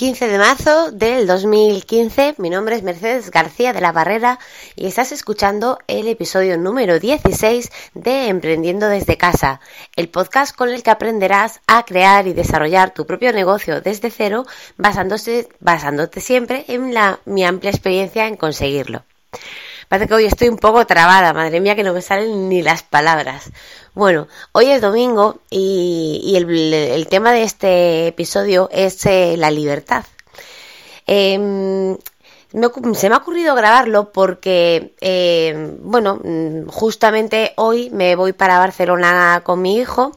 15 de marzo del 2015. Mi nombre es Mercedes García de la Barrera y estás escuchando el episodio número 16 de Emprendiendo desde casa, el podcast con el que aprenderás a crear y desarrollar tu propio negocio desde cero, basándose, basándote siempre en la, mi amplia experiencia en conseguirlo. Parece que hoy estoy un poco trabada, madre mía, que no me salen ni las palabras. Bueno, hoy es domingo y, el, tema de este episodio es eh, la libertad. Em, se me ha ocurrido grabarlo porque, em, bueno, justamente hoy me voy para Barcelona con mi hijo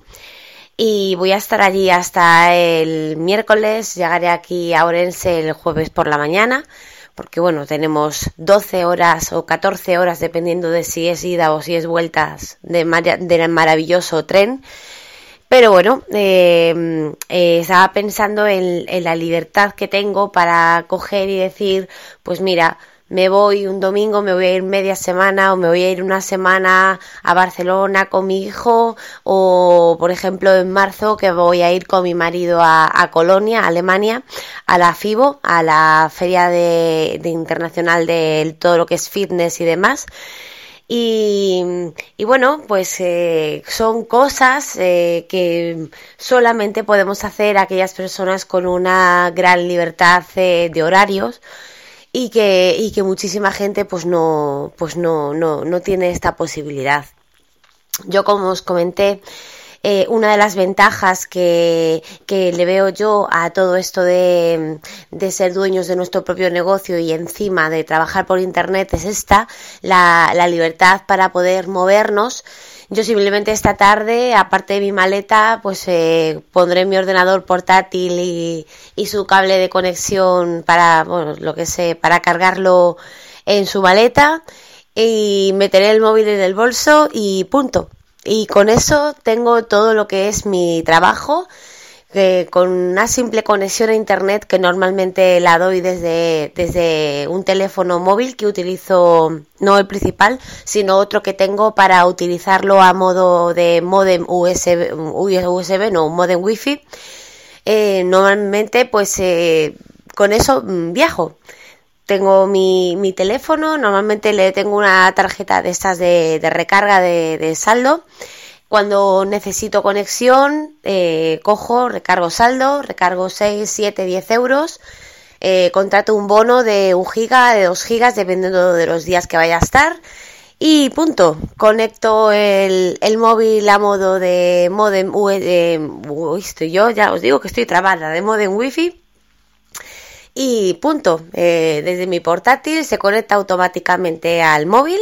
y voy a estar allí hasta el miércoles. Llegaré aquí a Orense el jueves por la mañana porque bueno, tenemos 12 horas o 14 horas dependiendo de si es ida o si es vueltas de del maravilloso tren. Pero bueno, eh, eh, estaba pensando en, en la libertad que tengo para coger y decir, pues mira, me voy un domingo, me voy a ir media semana o me voy a ir una semana a Barcelona con mi hijo o por ejemplo en marzo que voy a ir con mi marido a, Colonia, Alemania, a la FIBO, a la Feria de, Internacional de todo lo que es fitness y demás. Y, bueno, pues eh, son cosas eh, que solamente podemos hacer aquellas personas con una gran libertad eh, de horarios y que, y que muchísima gente pues no, pues no, no, no tiene esta posibilidad. Yo como os comenté, eh, una de las ventajas que, que, le veo yo a todo esto de, de, ser dueños de nuestro propio negocio y encima de trabajar por internet es esta, la, la libertad para poder movernos yo simplemente esta tarde, aparte de mi maleta, pues eh, pondré mi ordenador portátil y, y, su cable de conexión para, bueno, lo que sé, para cargarlo en su maleta y meteré el móvil en el bolso y punto. Y con eso tengo todo lo que es mi trabajo, con una simple conexión a internet que normalmente la doy desde, desde un teléfono móvil que utilizo, no el principal, sino otro que tengo para utilizarlo a modo de modem USB, USB no, modem wifi. Eh, normalmente pues eh, con eso mm, viajo. Tengo mi, mi, teléfono, normalmente le tengo una tarjeta de estas de, recarga de, saldo cuando necesito conexión, eh, cojo, recargo saldo, recargo 6, 7, 10 euros, eh, contrato un bono de 1 giga, de 2 gigas, dependiendo de los días que vaya a estar. Y punto, conecto el, móvil a modo de modem, uy, estoy yo, ya os digo que estoy trabada, de modem wifi. Y punto, eh, desde mi portátil se conecta automáticamente al móvil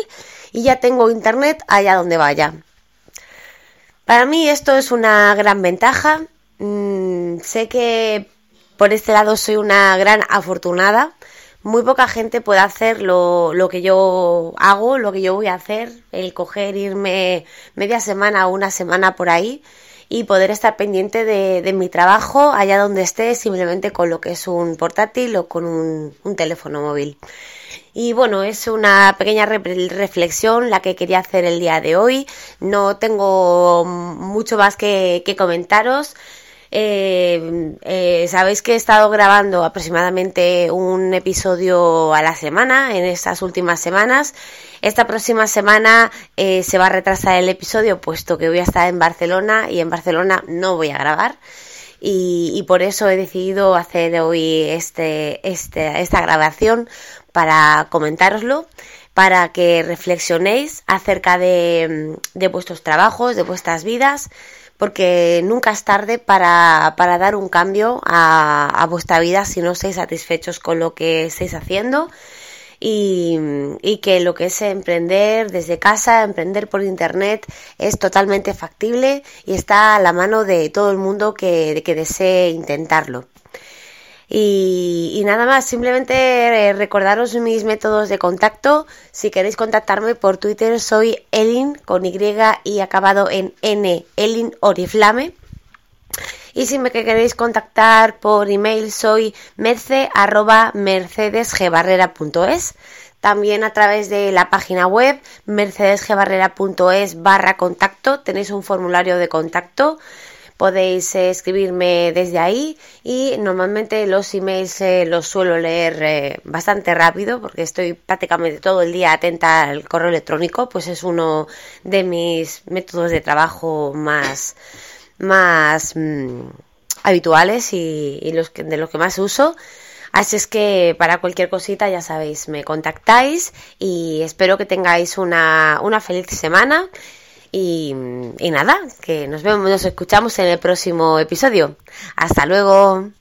y ya tengo internet allá donde vaya. Para mí esto es una gran ventaja. Mm, sé que por este lado soy una gran afortunada. Muy poca gente puede hacer lo, que yo hago, lo que yo voy a hacer, el coger, irme media semana o una semana por ahí y poder estar pendiente de, mi trabajo allá donde esté simplemente con lo que es un portátil o con un teléfono móvil. Y bueno, es una pequeña reflexión la que quería hacer el día de hoy. No tengo mucho más que, comentaros. Eh, eh, sabéis que he estado grabando aproximadamente un episodio a la semana en estas últimas semanas. Esta próxima semana eh, se va a retrasar el episodio puesto que voy a estar en Barcelona y en Barcelona no voy a grabar. Y, por eso he decidido hacer hoy este, este, esta grabación para comentároslo, para que reflexionéis acerca de, de vuestros trabajos, de vuestras vidas, porque nunca es tarde para, para dar un cambio a, a, vuestra vida si no estáis satisfechos con lo que estáis haciendo. Y, y, que lo que es emprender desde casa, emprender por internet, es totalmente factible y está a la mano de todo el mundo que, que desee intentarlo. Y, nada más, simplemente eh, recordaros mis métodos de contacto. Si queréis contactarme por Twitter, soy Elin con Y y acabado en N, Elin Oriflame. Y si me queréis contactar por email, soy merce arroba. También a través de la página web mercedesgbarrera.es barra contacto tenéis un formulario de contacto podéis eh, escribirme desde ahí y normalmente los emails eh, los suelo leer eh, bastante rápido porque estoy prácticamente todo el día atenta al correo electrónico, pues es uno de mis métodos de trabajo más, más mm, habituales y, de los que más uso. Así es que para cualquier cosita ya sabéis, me contactáis y espero que tengáis una, una feliz semana. Y, y nada, que nos vemos, nos escuchamos en el próximo episodio. Hasta luego.